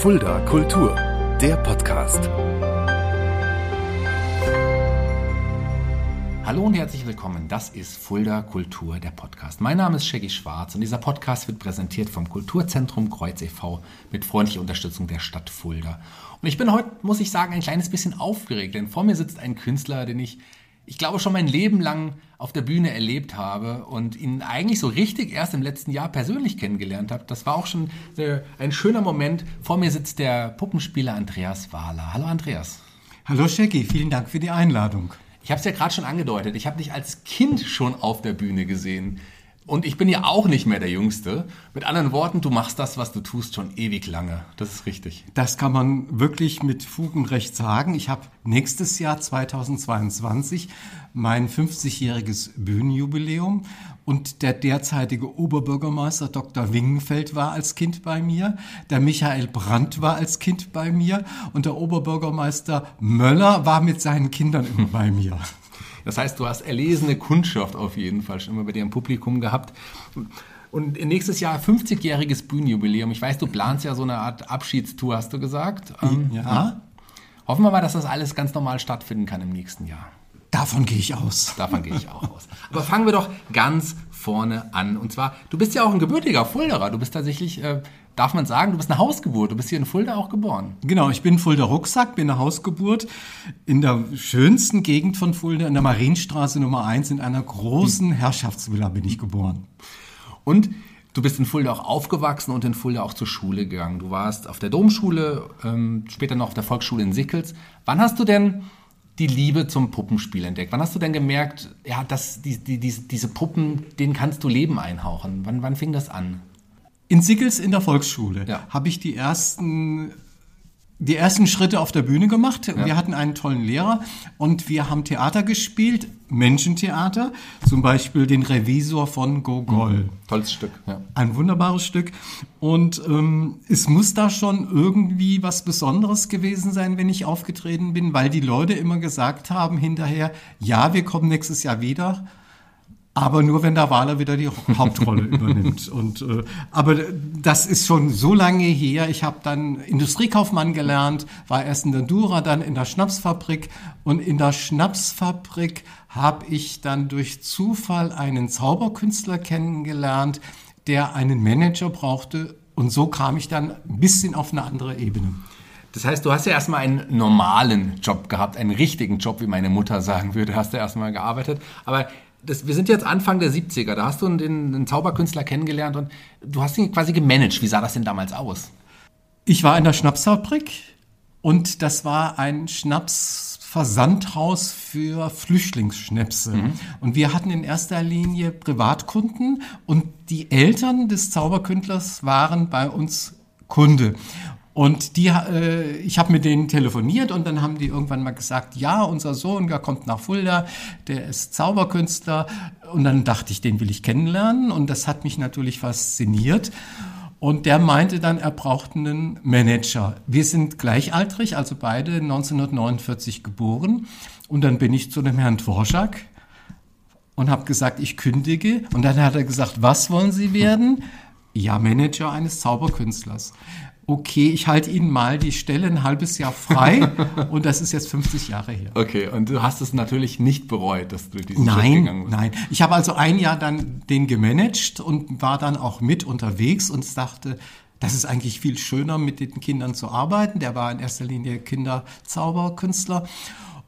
Fulda Kultur, der Podcast. Hallo und herzlich willkommen. Das ist Fulda Kultur, der Podcast. Mein Name ist Shaggy Schwarz und dieser Podcast wird präsentiert vom Kulturzentrum Kreuz e.V. mit freundlicher Unterstützung der Stadt Fulda. Und ich bin heute, muss ich sagen, ein kleines bisschen aufgeregt, denn vor mir sitzt ein Künstler, den ich ich glaube, schon mein Leben lang auf der Bühne erlebt habe und ihn eigentlich so richtig erst im letzten Jahr persönlich kennengelernt habe. Das war auch schon ein schöner Moment. Vor mir sitzt der Puppenspieler Andreas Wahler. Hallo Andreas. Hallo Shaggy, vielen Dank für die Einladung. Ich habe es ja gerade schon angedeutet. Ich habe dich als Kind schon auf der Bühne gesehen. Und ich bin ja auch nicht mehr der Jüngste. Mit anderen Worten, du machst das, was du tust, schon ewig lange. Das ist richtig. Das kann man wirklich mit Fug und Recht sagen. Ich habe nächstes Jahr 2022 mein 50-jähriges Bühnenjubiläum und der derzeitige Oberbürgermeister Dr. Wingenfeld war als Kind bei mir, der Michael Brandt war als Kind bei mir und der Oberbürgermeister Möller war mit seinen Kindern immer bei mir. Das heißt, du hast erlesene Kundschaft auf jeden Fall schon immer bei dir im Publikum gehabt. Und nächstes Jahr 50-jähriges Bühnenjubiläum. Ich weiß, du planst ja so eine Art Abschiedstour, hast du gesagt. Ähm, ja. Hoffen wir mal, dass das alles ganz normal stattfinden kann im nächsten Jahr. Davon gehe ich aus. Davon gehe ich auch aus. Aber fangen wir doch ganz vorne an. Und zwar, du bist ja auch ein gebürtiger Fulderer. Du bist tatsächlich äh, darf man sagen, du bist eine Hausgeburt. Du bist hier in Fulda auch geboren. Genau, ich bin Fulda Rucksack, bin eine Hausgeburt in der schönsten Gegend von Fulda, in der Marienstraße Nummer 1, in einer großen Herrschaftsvilla bin ich geboren. Und du bist in Fulda auch aufgewachsen und in Fulda auch zur Schule gegangen. Du warst auf der Domschule, ähm, später noch auf der Volksschule in Sickels. Wann hast du denn die Liebe zum Puppenspiel entdeckt? Wann hast du denn gemerkt, ja, dass die, die, diese, diese Puppen, denen kannst du Leben einhauchen? Wann, wann fing das an? In Sickels in der Volksschule ja. habe ich die ersten die ersten Schritte auf der Bühne gemacht. Ja. Wir hatten einen tollen Lehrer und wir haben Theater gespielt, Menschentheater, zum Beispiel den Revisor von Gogol. Mhm. Tolles Stück, ja. Ein wunderbares Stück. Und ähm, es muss da schon irgendwie was Besonderes gewesen sein, wenn ich aufgetreten bin, weil die Leute immer gesagt haben hinterher, ja, wir kommen nächstes Jahr wieder. Aber nur, wenn der Wahler wieder die Hauptrolle übernimmt. Und, äh, aber das ist schon so lange her. Ich habe dann Industriekaufmann gelernt, war erst in der Dura, dann in der Schnapsfabrik. Und in der Schnapsfabrik habe ich dann durch Zufall einen Zauberkünstler kennengelernt, der einen Manager brauchte. Und so kam ich dann ein bisschen auf eine andere Ebene. Das heißt, du hast ja erstmal einen normalen Job gehabt, einen richtigen Job, wie meine Mutter sagen würde, hast du erstmal gearbeitet. Aber das, wir sind jetzt Anfang der 70er, da hast du den, den Zauberkünstler kennengelernt und du hast ihn quasi gemanagt. Wie sah das denn damals aus? Ich war in der Schnapsfabrik und das war ein Schnapsversandhaus für Flüchtlingsschnäpse. Mhm. Und wir hatten in erster Linie Privatkunden und die Eltern des Zauberkünstlers waren bei uns Kunde. Und die, äh, ich habe mit denen telefoniert und dann haben die irgendwann mal gesagt, ja, unser Sohn, der kommt nach Fulda, der ist Zauberkünstler. Und dann dachte ich, den will ich kennenlernen und das hat mich natürlich fasziniert. Und der meinte dann, er braucht einen Manager. Wir sind gleichaltrig, also beide 1949 geboren. Und dann bin ich zu dem Herrn Dvorak und habe gesagt, ich kündige. Und dann hat er gesagt, was wollen Sie werden? Ja, Manager eines Zauberkünstlers okay, ich halte Ihnen mal die Stelle ein halbes Jahr frei und das ist jetzt 50 Jahre her. Okay, und du hast es natürlich nicht bereut, dass du diesen nein, Schritt gegangen bist. Nein, ich habe also ein Jahr dann den gemanagt und war dann auch mit unterwegs und dachte, das ist eigentlich viel schöner, mit den Kindern zu arbeiten. Der war in erster Linie Kinderzauberkünstler.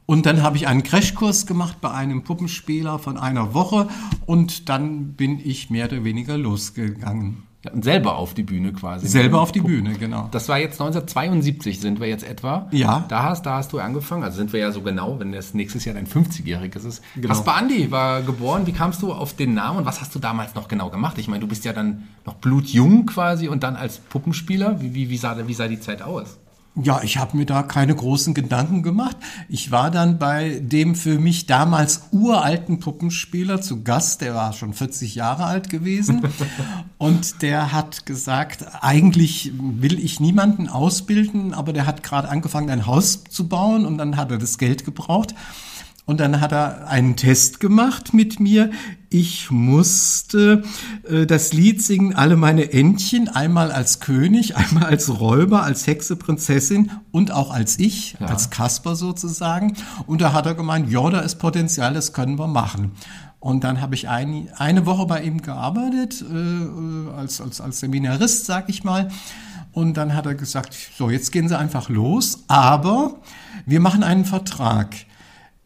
Und dann habe ich einen Crashkurs gemacht bei einem Puppenspieler von einer Woche und dann bin ich mehr oder weniger losgegangen. Selber auf die Bühne quasi. Selber auf die Bühne, genau. Das war jetzt 1972 sind wir jetzt etwa. Ja. Da hast, da hast du angefangen. Also sind wir ja so genau, wenn das nächstes Jahr dein 50-jähriges ist. Genau. Kaspar Andi war geboren. Wie kamst du auf den Namen und was hast du damals noch genau gemacht? Ich meine, du bist ja dann noch blutjung quasi und dann als Puppenspieler. Wie, wie, wie, sah, wie sah die Zeit aus? Ja, ich habe mir da keine großen Gedanken gemacht. Ich war dann bei dem für mich damals uralten Puppenspieler zu Gast, der war schon 40 Jahre alt gewesen und der hat gesagt, eigentlich will ich niemanden ausbilden, aber der hat gerade angefangen, ein Haus zu bauen und dann hat er das Geld gebraucht. Und dann hat er einen Test gemacht mit mir. Ich musste äh, das Lied singen, alle meine Entchen, einmal als König, einmal als Räuber, als Hexe, Prinzessin und auch als ich, ja. als Kasper sozusagen. Und da hat er gemeint, ja, da ist Potenzial, das können wir machen. Und dann habe ich ein, eine Woche bei ihm gearbeitet, äh, als, als, als Seminarist, sag ich mal. Und dann hat er gesagt, so, jetzt gehen Sie einfach los, aber wir machen einen Vertrag.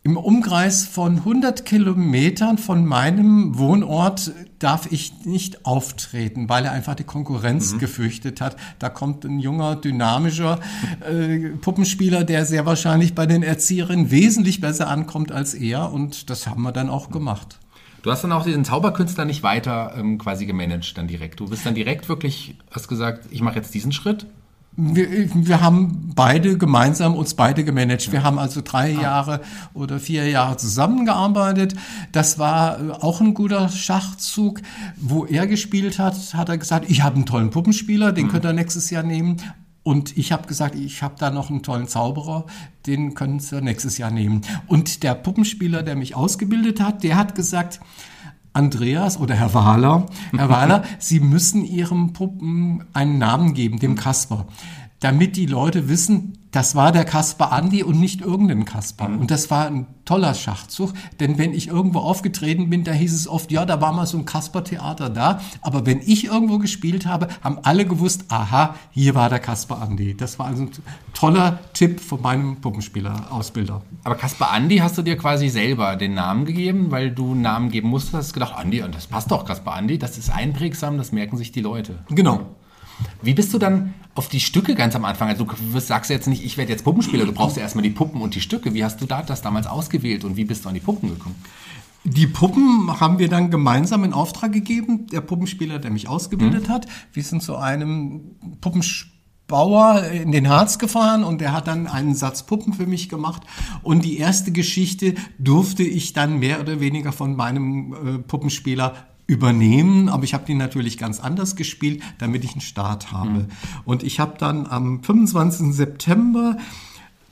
Im Umkreis von 100 Kilometern von meinem Wohnort darf ich nicht auftreten, weil er einfach die Konkurrenz mhm. gefürchtet hat. Da kommt ein junger, dynamischer äh, Puppenspieler, der sehr wahrscheinlich bei den Erzieherinnen wesentlich besser ankommt als er. Und das haben wir dann auch gemacht. Du hast dann auch diesen Zauberkünstler nicht weiter ähm, quasi gemanagt dann direkt. Du bist dann direkt wirklich, hast gesagt, ich mache jetzt diesen Schritt wir, wir haben beide gemeinsam uns beide gemanagt. Wir haben also drei ah. Jahre oder vier Jahre zusammengearbeitet. Das war äh, auch ein guter Schachzug. Wo er gespielt hat, hat er gesagt, ich habe einen tollen Puppenspieler, den mhm. könnt ihr nächstes Jahr nehmen. Und ich habe gesagt, ich habe da noch einen tollen Zauberer, den können Sie nächstes Jahr nehmen. Und der Puppenspieler, der mich ausgebildet hat, der hat gesagt, Andreas oder Herr Wahler, Herr Wahler, Sie müssen Ihrem Puppen einen Namen geben, dem Kasper, damit die Leute wissen, das war der Kasper Andi und nicht irgendein Kasper. Mhm. Und das war ein toller Schachzug, denn wenn ich irgendwo aufgetreten bin, da hieß es oft, ja, da war mal so ein Kasper-Theater da. Aber wenn ich irgendwo gespielt habe, haben alle gewusst, aha, hier war der Kasper Andi. Das war also ein toller Tipp von meinem Puppenspieler-Ausbilder. Aber Kasper Andi hast du dir quasi selber den Namen gegeben, weil du einen Namen geben musstest, hast gedacht, Andi, und das passt doch, Kasper Andi, das ist einprägsam, das merken sich die Leute. Genau. Wie bist du dann auf die Stücke ganz am Anfang? Also du sagst jetzt nicht, ich werde jetzt Puppenspieler, du brauchst ja erstmal die Puppen und die Stücke. Wie hast du da das damals ausgewählt und wie bist du an die Puppen gekommen? Die Puppen haben wir dann gemeinsam in Auftrag gegeben. Der Puppenspieler, der mich ausgebildet mhm. hat. Wir sind zu einem Puppenbauer in den Harz gefahren und der hat dann einen Satz Puppen für mich gemacht. Und die erste Geschichte durfte ich dann mehr oder weniger von meinem äh, Puppenspieler übernehmen, aber ich habe die natürlich ganz anders gespielt, damit ich einen Start habe. Mhm. Und ich habe dann am 25. September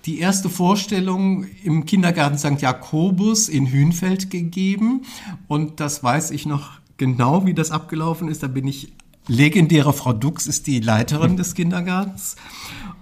die erste Vorstellung im Kindergarten St. Jakobus in Hünfeld gegeben und das weiß ich noch genau, wie das abgelaufen ist. Da bin ich legendäre Frau Dux ist die Leiterin des Kindergartens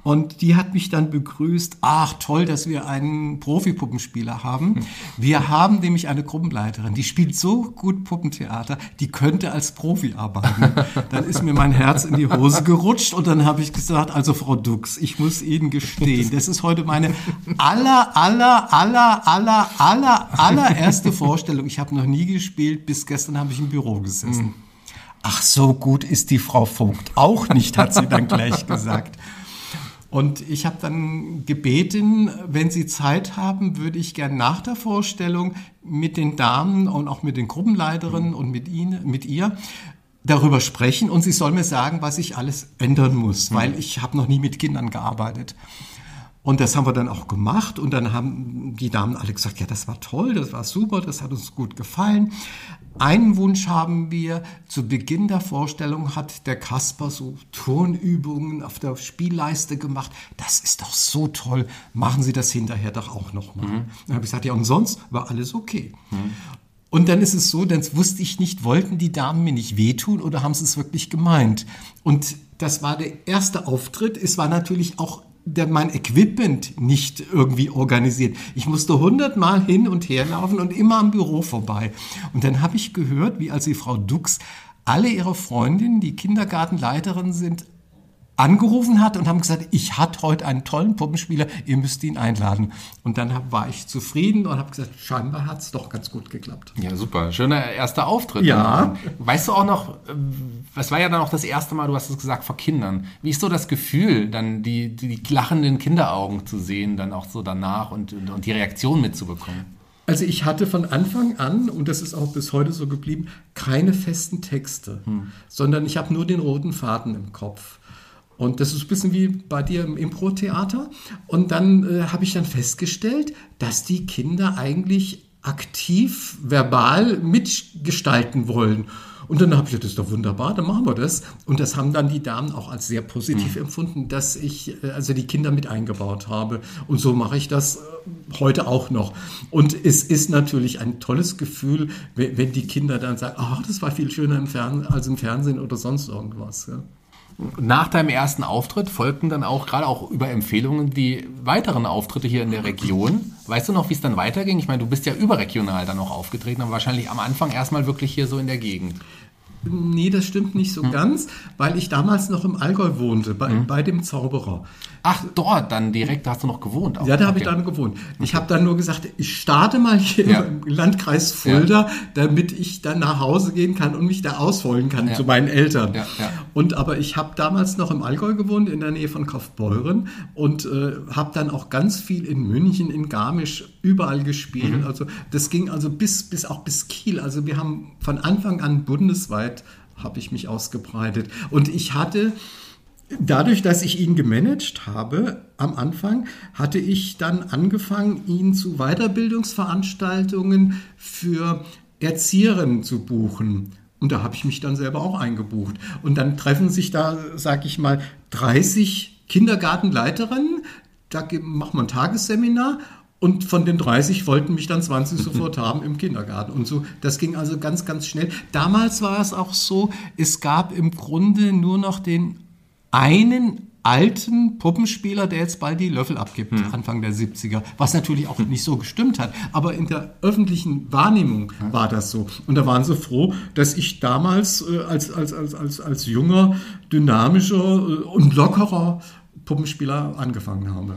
und die hat mich dann begrüßt. Ach, toll, dass wir einen Profi-Puppenspieler haben. Wir haben nämlich eine Gruppenleiterin, die spielt so gut Puppentheater, die könnte als Profi arbeiten. Dann ist mir mein Herz in die Hose gerutscht und dann habe ich gesagt, also Frau Dux, ich muss Ihnen gestehen, das ist heute meine aller, aller, aller, aller, aller, allererste Vorstellung. Ich habe noch nie gespielt, bis gestern habe ich im Büro gesessen. Ach, so gut ist die Frau Vogt auch nicht, hat sie dann gleich gesagt. Und ich habe dann gebeten, wenn Sie Zeit haben, würde ich gern nach der Vorstellung mit den Damen und auch mit den Gruppenleiterinnen und mit Ihnen, mit ihr darüber sprechen und sie soll mir sagen, was ich alles ändern muss, weil mhm. ich habe noch nie mit Kindern gearbeitet. Und das haben wir dann auch gemacht und dann haben die Damen alle gesagt, ja, das war toll, das war super, das hat uns gut gefallen. Einen Wunsch haben wir, zu Beginn der Vorstellung hat der Kasper so Turnübungen auf der Spielleiste gemacht. Das ist doch so toll, machen Sie das hinterher doch auch nochmal. Mhm. Dann habe ich gesagt, ja, und sonst war alles okay. Mhm. Und dann ist es so, dann wusste ich nicht, wollten die Damen mir nicht wehtun oder haben sie es wirklich gemeint? Und das war der erste Auftritt. Es war natürlich auch der, mein Equipment nicht irgendwie organisiert. Ich musste hundertmal hin und her laufen und immer am Büro vorbei. Und dann habe ich gehört, wie als die Frau Dux alle ihre Freundinnen, die Kindergartenleiterin sind, angerufen hat und haben gesagt, ich hatte heute einen tollen Puppenspieler, ihr müsst ihn einladen. Und dann hab, war ich zufrieden und habe gesagt, scheinbar hat es doch ganz gut geklappt. Ja, super. Schöner erster Auftritt. Ja. Weißt du auch noch, was war ja dann auch das erste Mal, du hast es gesagt, vor Kindern. Wie ist so das Gefühl, dann die, die lachenden Kinderaugen zu sehen, dann auch so danach und, und die Reaktion mitzubekommen? Also ich hatte von Anfang an, und das ist auch bis heute so geblieben, keine festen Texte, hm. sondern ich habe nur den roten Faden im Kopf. Und das ist ein bisschen wie bei dir im Impro-Theater. Und dann äh, habe ich dann festgestellt, dass die Kinder eigentlich aktiv verbal mitgestalten wollen. Und dann habe ich gesagt, das ist doch wunderbar, dann machen wir das. Und das haben dann die Damen auch als sehr positiv mhm. empfunden, dass ich äh, also die Kinder mit eingebaut habe. Und so mache ich das äh, heute auch noch. Und es ist natürlich ein tolles Gefühl, wenn die Kinder dann sagen, ach, das war viel schöner im Fernsehen als im Fernsehen oder sonst irgendwas. Ja. Nach deinem ersten Auftritt folgten dann auch, gerade auch über Empfehlungen, die weiteren Auftritte hier in der Region. Weißt du noch, wie es dann weiterging? Ich meine, du bist ja überregional dann auch aufgetreten, aber wahrscheinlich am Anfang erstmal wirklich hier so in der Gegend. Nee, das stimmt nicht so hm. ganz, weil ich damals noch im Allgäu wohnte, bei, hm. bei dem Zauberer. Ach, dort dann direkt, da hast du noch gewohnt. Auch. Ja, da habe ich dann gewohnt. Ich habe dann nur gesagt, ich starte mal hier ja. im Landkreis Fulda, ja. damit ich dann nach Hause gehen kann und mich da ausholen kann ja. zu meinen Eltern. Und aber ich habe damals noch im Allgäu gewohnt, in der Nähe von Kaufbeuren und äh, habe dann auch ganz viel in München, in Garmisch, überall gespielt. Mhm. Also das ging also bis, bis auch bis Kiel. Also wir haben von Anfang an bundesweit habe ich mich ausgebreitet. Und ich hatte Dadurch, dass ich ihn gemanagt habe am Anfang, hatte ich dann angefangen, ihn zu Weiterbildungsveranstaltungen für Erzieherinnen zu buchen. Und da habe ich mich dann selber auch eingebucht. Und dann treffen sich da, sag ich mal, 30 Kindergartenleiterinnen. Da macht man ein Tagesseminar und von den 30 wollten mich dann 20 sofort haben im Kindergarten. Und so, das ging also ganz, ganz schnell. Damals war es auch so, es gab im Grunde nur noch den einen alten Puppenspieler, der jetzt bald die Löffel abgibt, hm. Anfang der 70er, was natürlich auch nicht so gestimmt hat. Aber in der öffentlichen Wahrnehmung hm. war das so. Und da waren sie froh, dass ich damals äh, als, als, als, als, als junger, dynamischer äh, und lockerer Puppenspieler angefangen habe.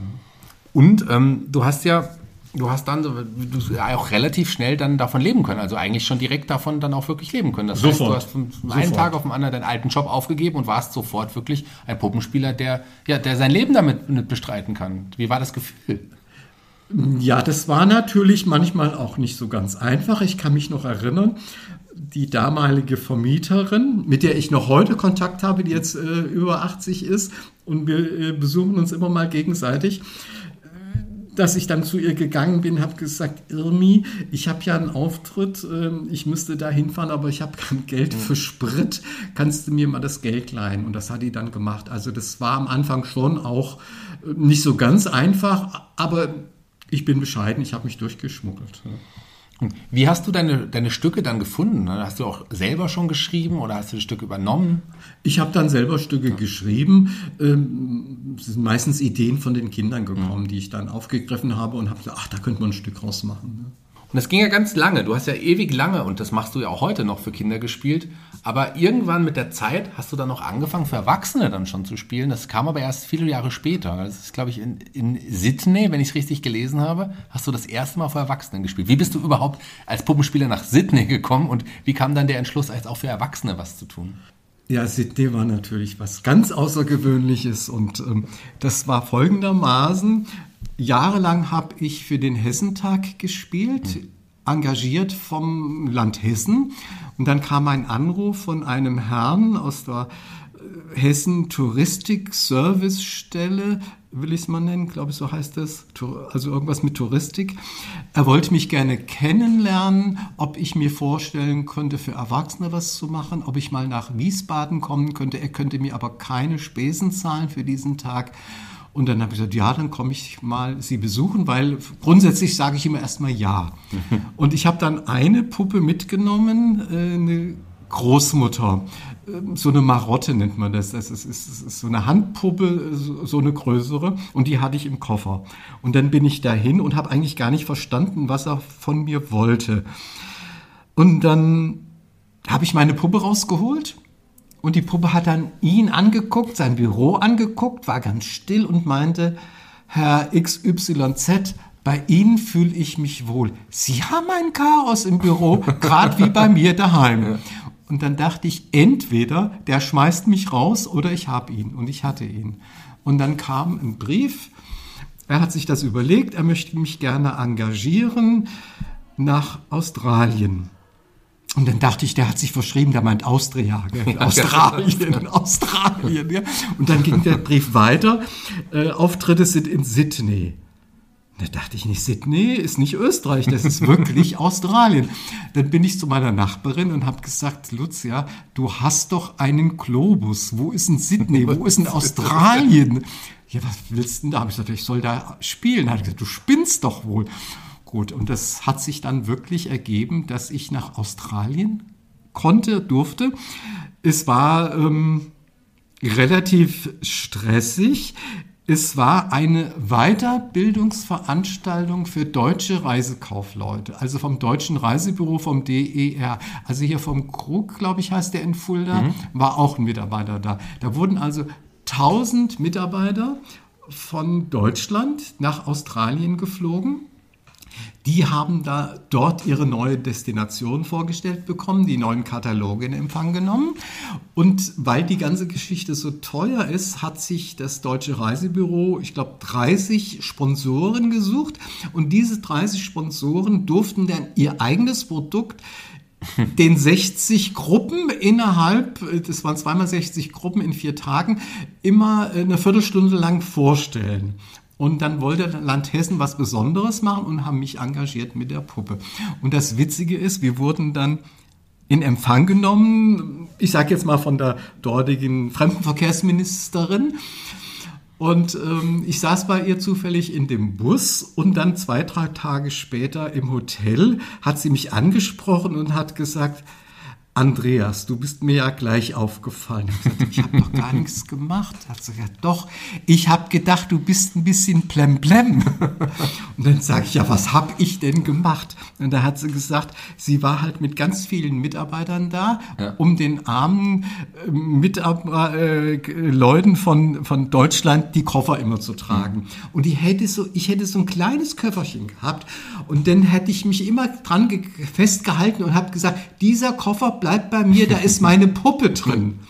Und ähm, du hast ja du hast dann du auch relativ schnell dann davon leben können. Also eigentlich schon direkt davon dann auch wirklich leben können. Das sofort. heißt, du hast von einem Tag auf den anderen deinen alten Job aufgegeben und warst sofort wirklich ein Puppenspieler, der, ja, der sein Leben damit bestreiten kann. Wie war das Gefühl? Ja, das war natürlich manchmal auch nicht so ganz einfach. Ich kann mich noch erinnern, die damalige Vermieterin, mit der ich noch heute Kontakt habe, die jetzt äh, über 80 ist und wir äh, besuchen uns immer mal gegenseitig, dass ich dann zu ihr gegangen bin, habe gesagt, Irmi, ich habe ja einen Auftritt, ähm, ich müsste da hinfahren, aber ich habe kein Geld für Sprit. Kannst du mir mal das Geld leihen? Und das hat die dann gemacht. Also das war am Anfang schon auch äh, nicht so ganz einfach, aber ich bin bescheiden, ich habe mich durchgeschmuggelt. Wie hast du deine, deine Stücke dann gefunden? Hast du auch selber schon geschrieben oder hast du die Stücke übernommen? Ich habe dann selber Stücke ja. geschrieben. Ähm, es sind meistens Ideen von den Kindern gekommen, mhm. die ich dann aufgegriffen habe und habe gesagt, ach, da könnte man ein Stück rausmachen. Ne? Und das ging ja ganz lange. Du hast ja ewig lange, und das machst du ja auch heute noch für Kinder gespielt. Aber irgendwann mit der Zeit hast du dann noch angefangen, für Erwachsene dann schon zu spielen. Das kam aber erst viele Jahre später. Das ist, glaube ich, in, in Sydney, wenn ich es richtig gelesen habe, hast du das erste Mal für Erwachsene gespielt. Wie bist du überhaupt als Puppenspieler nach Sydney gekommen und wie kam dann der Entschluss, als auch für Erwachsene was zu tun? Ja, Sydney war natürlich was ganz Außergewöhnliches und ähm, das war folgendermaßen. Jahrelang habe ich für den Hessentag gespielt, mhm. engagiert vom Land Hessen. Und dann kam ein Anruf von einem Herrn aus der äh, Hessen Touristik Service Stelle, will ich es mal nennen, glaube ich, so heißt es, also irgendwas mit Touristik. Er wollte mich gerne kennenlernen, ob ich mir vorstellen könnte, für Erwachsene was zu machen, ob ich mal nach Wiesbaden kommen könnte. Er könnte mir aber keine Spesen zahlen für diesen Tag. Und dann habe ich gesagt, ja, dann komme ich mal Sie besuchen, weil grundsätzlich sage ich immer erstmal ja. Und ich habe dann eine Puppe mitgenommen, äh, eine Großmutter, ähm, so eine Marotte nennt man das. Das ist, ist, ist, so eine Handpuppe, so eine größere. Und die hatte ich im Koffer. Und dann bin ich dahin und habe eigentlich gar nicht verstanden, was er von mir wollte. Und dann habe ich meine Puppe rausgeholt und die Puppe hat dann ihn angeguckt, sein Büro angeguckt, war ganz still und meinte, Herr XYZ, bei Ihnen fühle ich mich wohl. Sie haben ein Chaos im Büro, gerade wie bei mir daheim. Und dann dachte ich, entweder der schmeißt mich raus oder ich habe ihn. Und ich hatte ihn. Und dann kam ein Brief. Er hat sich das überlegt, er möchte mich gerne engagieren nach Australien. Und dann dachte ich, der hat sich verschrieben, der meint Austria, gell? Australien, Australien. Ja. Und dann ging der Brief weiter. Äh, Auftritte sind in Sydney. Da dachte ich nicht, Sydney ist nicht Österreich, das ist wirklich Australien. Dann bin ich zu meiner Nachbarin und habe gesagt, Lucia, du hast doch einen Globus. Wo ist denn Sydney? Wo ist denn Australien? Ja, was willst du denn da? Habe ich gesagt, ich soll da spielen. Hat gesagt, du spinnst doch wohl. Gut, und das hat sich dann wirklich ergeben, dass ich nach Australien konnte, durfte. Es war ähm, relativ stressig. Es war eine Weiterbildungsveranstaltung für deutsche Reisekaufleute, also vom Deutschen Reisebüro, vom DER. Also hier vom Krug, glaube ich, heißt der in Fulda, mhm. war auch ein Mitarbeiter da. Da wurden also 1000 Mitarbeiter von Deutschland nach Australien geflogen die haben da dort ihre neue Destination vorgestellt bekommen, die neuen Kataloge in Empfang genommen. Und weil die ganze Geschichte so teuer ist, hat sich das Deutsche Reisebüro, ich glaube, 30 Sponsoren gesucht. Und diese 30 Sponsoren durften dann ihr eigenes Produkt den 60 Gruppen innerhalb, das waren zweimal 60 Gruppen in vier Tagen, immer eine Viertelstunde lang vorstellen. Und dann wollte Land Hessen was Besonderes machen und haben mich engagiert mit der Puppe. Und das Witzige ist, wir wurden dann in Empfang genommen, ich sage jetzt mal von der dortigen Fremdenverkehrsministerin. Und ähm, ich saß bei ihr zufällig in dem Bus und dann zwei, drei Tage später im Hotel hat sie mich angesprochen und hat gesagt, Andreas, du bist mir ja gleich aufgefallen. Ich habe doch gar nichts gemacht. Hat sie gesagt, doch, ich habe gedacht, du bist ein bisschen plemplem. Und dann sage ich, ja, was habe ich denn gemacht? Und da hat sie gesagt, sie war halt mit ganz vielen Mitarbeitern da, ja. um den armen äh, Mitarbeiter, äh, Leuten von, von Deutschland die Koffer immer zu tragen. Mhm. Und die hätte so, ich hätte so ein kleines Köfferchen gehabt und dann hätte ich mich immer dran festgehalten und habe gesagt, dieser Koffer bleibt bei mir, da ist meine Puppe drin.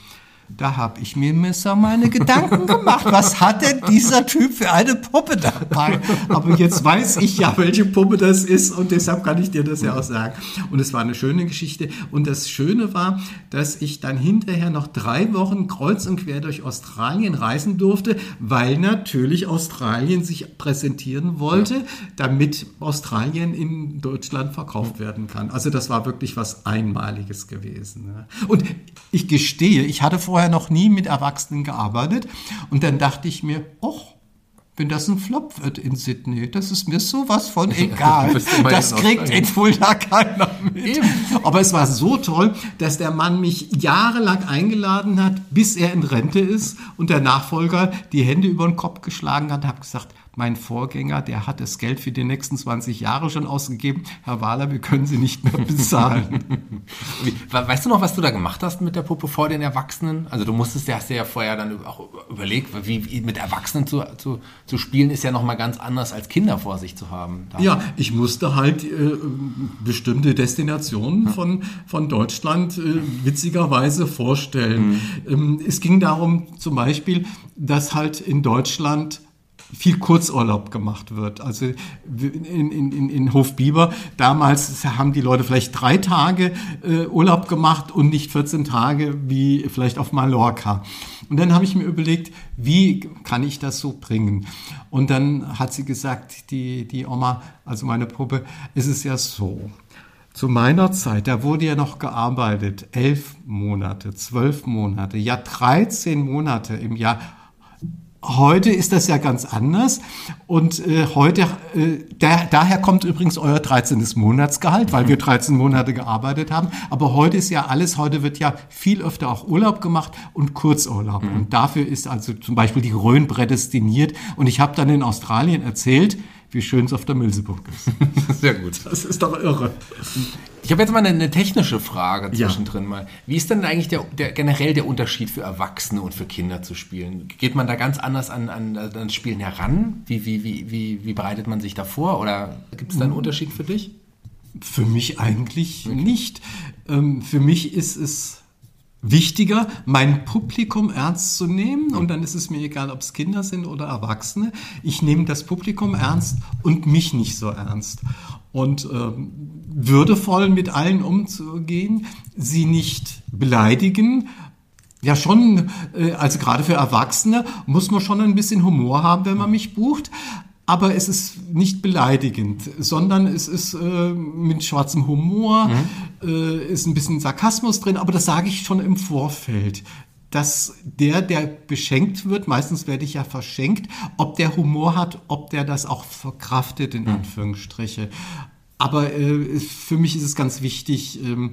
Da habe ich mir Messer meine Gedanken gemacht. Was hat denn dieser Typ für eine Puppe dabei? Aber jetzt weiß ich ja, welche Puppe das ist und deshalb kann ich dir das ja auch sagen. Und es war eine schöne Geschichte. Und das Schöne war, dass ich dann hinterher noch drei Wochen kreuz und quer durch Australien reisen durfte, weil natürlich Australien sich präsentieren wollte, damit Australien in Deutschland verkauft werden kann. Also das war wirklich was Einmaliges gewesen. Und ich gestehe, ich hatte vor vorher noch nie mit Erwachsenen gearbeitet. Und dann dachte ich mir, oh, wenn das ein Flop wird in Sydney, das ist mir sowas von egal. das kriegt in Fulda keiner mit. Eben. Aber es war so toll, dass der Mann mich jahrelang eingeladen hat, bis er in Rente ist und der Nachfolger die Hände über den Kopf geschlagen hat, hat gesagt, mein Vorgänger, der hat das Geld für die nächsten 20 Jahre schon ausgegeben. Herr Wahler, wir können Sie nicht mehr bezahlen. weißt du noch, was du da gemacht hast mit der Puppe vor den Erwachsenen? Also du musstest, hast ja vorher dann auch überlegt, wie, wie mit Erwachsenen zu, zu, zu spielen, ist ja nochmal ganz anders als Kinder vor sich zu haben. Da. Ja, ich musste halt äh, bestimmte Destinationen von, von Deutschland äh, witzigerweise vorstellen. Mhm. Ähm, es ging darum zum Beispiel, dass halt in Deutschland viel Kurzurlaub gemacht wird. Also in, in, in, Hofbiber, damals haben die Leute vielleicht drei Tage äh, Urlaub gemacht und nicht 14 Tage wie vielleicht auf Mallorca. Und dann habe ich mir überlegt, wie kann ich das so bringen? Und dann hat sie gesagt, die, die Oma, also meine Puppe, ist es ja so. Zu meiner Zeit, da wurde ja noch gearbeitet, elf Monate, zwölf Monate, ja 13 Monate im Jahr Heute ist das ja ganz anders und äh, heute, äh, da, daher kommt übrigens euer 13. Monatsgehalt, weil wir 13 Monate gearbeitet haben. Aber heute ist ja alles, heute wird ja viel öfter auch Urlaub gemacht und Kurzurlaub. Mhm. Und dafür ist also zum Beispiel die Rhön prädestiniert. Und ich habe dann in Australien erzählt, wie schön es auf der Milseburg ist. Sehr gut. Das ist doch irre. Ich habe jetzt mal eine, eine, technische Frage zwischendrin ja. mal. Wie ist denn eigentlich der, der, generell der Unterschied für Erwachsene und für Kinder zu spielen? Geht man da ganz anders an, an, an das Spielen heran? Wie, wie, wie, wie, wie bereitet man sich da vor? Oder gibt es da einen hm. Unterschied für dich? Für mich eigentlich okay. nicht. Ähm, für mich ist es wichtiger, mein Publikum ernst zu nehmen. Und dann ist es mir egal, ob es Kinder sind oder Erwachsene. Ich nehme das Publikum ernst und mich nicht so ernst. Und ähm, würdevoll mit allen umzugehen, sie nicht beleidigen. Ja, schon, äh, also gerade für Erwachsene muss man schon ein bisschen Humor haben, wenn man mich bucht. Aber es ist nicht beleidigend, sondern es ist äh, mit schwarzem Humor, mhm. äh, ist ein bisschen Sarkasmus drin, aber das sage ich schon im Vorfeld dass der, der beschenkt wird, meistens werde ich ja verschenkt, ob der Humor hat, ob der das auch verkraftet, in mhm. Anführungsstriche. Aber äh, für mich ist es ganz wichtig, ähm,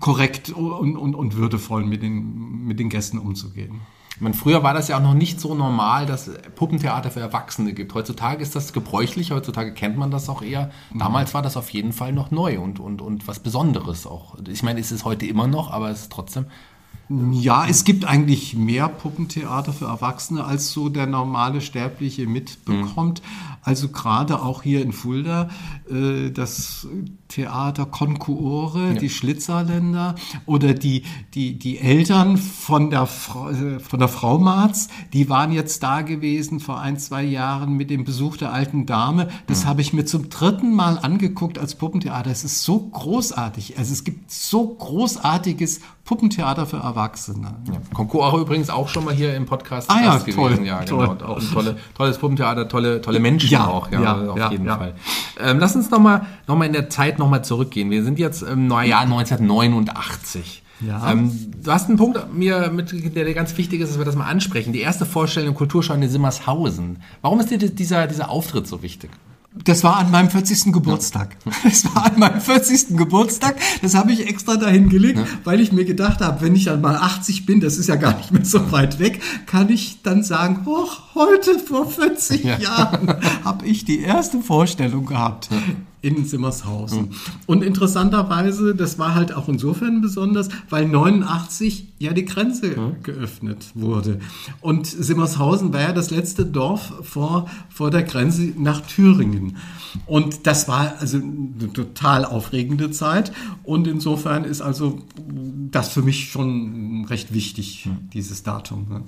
korrekt und, und, und würdevoll mit den, mit den Gästen umzugehen. Ich meine, früher war das ja auch noch nicht so normal, dass Puppentheater für Erwachsene gibt. Heutzutage ist das gebräuchlich, heutzutage kennt man das auch eher. Damals war das auf jeden Fall noch neu und, und, und was Besonderes auch. Ich meine, es ist heute immer noch, aber es ist trotzdem ja, es gibt eigentlich mehr Puppentheater für Erwachsene, als so der normale Sterbliche mitbekommt. Mhm. Also gerade auch hier in Fulda äh, das Theater Concuore, ja. die Schlitzerländer oder die, die, die Eltern von der, Frau, äh, von der Frau Marz, die waren jetzt da gewesen vor ein, zwei Jahren mit dem Besuch der alten Dame. Das mhm. habe ich mir zum dritten Mal angeguckt als Puppentheater. Es ist so großartig. Also es gibt so großartiges Puppentheater für Erwachsene. Ja. Concours übrigens auch schon mal hier im Podcast ah, ja, gewesen. Toll, ja, genau. Toll. Auch ein tolle, tolles Puppentheater, tolle, tolle Menschen ja, auch, ja, ja auf ja, jeden. Fall. Ähm, lass uns nochmal noch mal in der Zeit nochmal zurückgehen. Wir sind jetzt im Jahr 1989. Ja. Ähm, du hast einen Punkt mir mit, der dir ganz wichtig ist, dass wir das mal ansprechen. Die erste Vorstellung im Kulturschau in Simmershausen. Warum ist dir dieser, dieser Auftritt so wichtig? Das war an meinem 40. Geburtstag. Das war an meinem 40. Geburtstag. Das habe ich extra dahin gelegt, ja. weil ich mir gedacht habe, wenn ich dann mal 80 bin, das ist ja gar nicht mehr so weit weg, kann ich dann sagen, oh, heute vor 40 ja. Jahren habe ich die erste Vorstellung gehabt. In Simmershausen. Mhm. Und interessanterweise, das war halt auch insofern besonders, weil 89 ja die Grenze mhm. geöffnet wurde. Und Simmershausen war ja das letzte Dorf vor, vor der Grenze nach Thüringen. Und das war also eine total aufregende Zeit. Und insofern ist also das für mich schon recht wichtig, mhm. dieses Datum. Ne?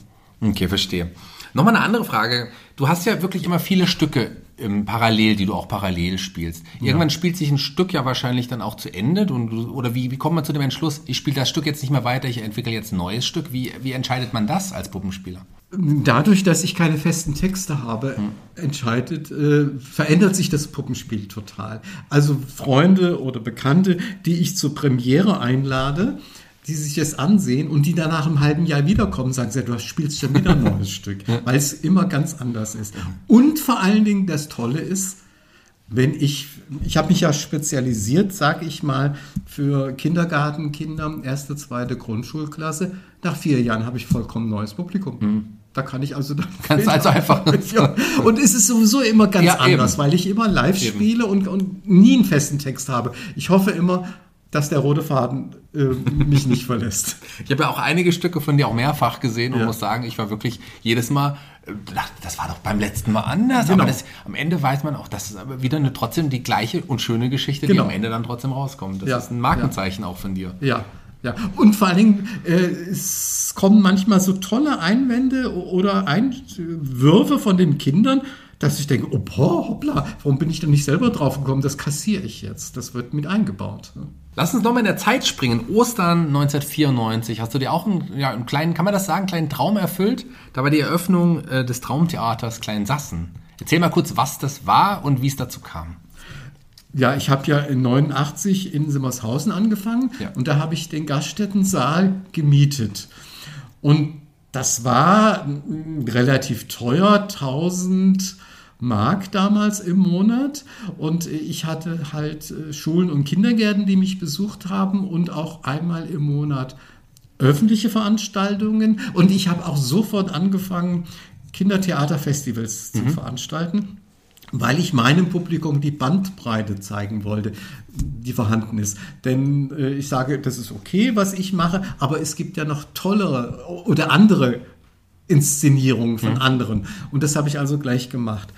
Okay, verstehe. Nochmal eine andere Frage. Du hast ja wirklich immer viele Stücke im Parallel, die du auch parallel spielst. Irgendwann ja. spielt sich ein Stück ja wahrscheinlich dann auch zu Ende. Und, oder wie, wie kommt man zu dem Entschluss, ich spiele das Stück jetzt nicht mehr weiter, ich entwickle jetzt ein neues Stück? Wie, wie entscheidet man das als Puppenspieler? Dadurch, dass ich keine festen Texte habe, hm. entscheidet, äh, verändert sich das Puppenspiel total. Also Freunde oder Bekannte, die ich zur Premiere einlade, die sich das ansehen und die danach im halben Jahr wiederkommen, sagen sie, du spielst schon wieder ein neues Stück, weil es immer ganz anders ist. Und vor allen Dingen das Tolle ist, wenn ich, ich habe mich ja spezialisiert, sage ich mal, für Kindergartenkinder, erste, zweite Grundschulklasse. Nach vier Jahren habe ich vollkommen neues Publikum. Mhm. Da kann ich also dann. Kannst also einfach. ja. Und es ist sowieso immer ganz ja, anders, eben. weil ich immer live eben. spiele und, und nie einen festen Text habe. Ich hoffe immer, dass der rote Faden äh, mich nicht verlässt. Ich habe ja auch einige Stücke von dir auch mehrfach gesehen und ja. muss sagen, ich war wirklich jedes Mal, äh, das war doch beim letzten Mal anders, genau. aber das, am Ende weiß man auch, das ist aber wieder eine trotzdem die gleiche und schöne Geschichte, genau. die am Ende dann trotzdem rauskommt. Das ja. ist ein Markenzeichen ja. auch von dir. Ja. Ja, und vor allen Dingen, äh, es kommen manchmal so tolle Einwände oder Einwürfe von den Kindern, dass ich denke, oh boah, hoppla, warum bin ich denn nicht selber drauf gekommen? Das kassiere ich jetzt. Das wird mit eingebaut. Ne? Lass uns nochmal in der Zeit springen. Ostern 1994. Hast du dir auch einen, ja, einen kleinen, kann man das sagen, einen kleinen Traum erfüllt? Da war die Eröffnung äh, des Traumtheaters Klein Sassen. Erzähl mal kurz, was das war und wie es dazu kam. Ja, ich habe ja in 89 in Simmershausen angefangen ja. und da habe ich den Gaststättensaal gemietet. Und das war relativ teuer, 1000 Mark damals im Monat. Und ich hatte halt äh, Schulen und Kindergärten, die mich besucht haben und auch einmal im Monat öffentliche Veranstaltungen. Und ich habe auch sofort angefangen, Kindertheaterfestivals mhm. zu veranstalten weil ich meinem Publikum die Bandbreite zeigen wollte, die vorhanden ist. Denn äh, ich sage, das ist okay, was ich mache, aber es gibt ja noch tollere oder andere Inszenierungen von mhm. anderen. Und das habe ich also gleich gemacht.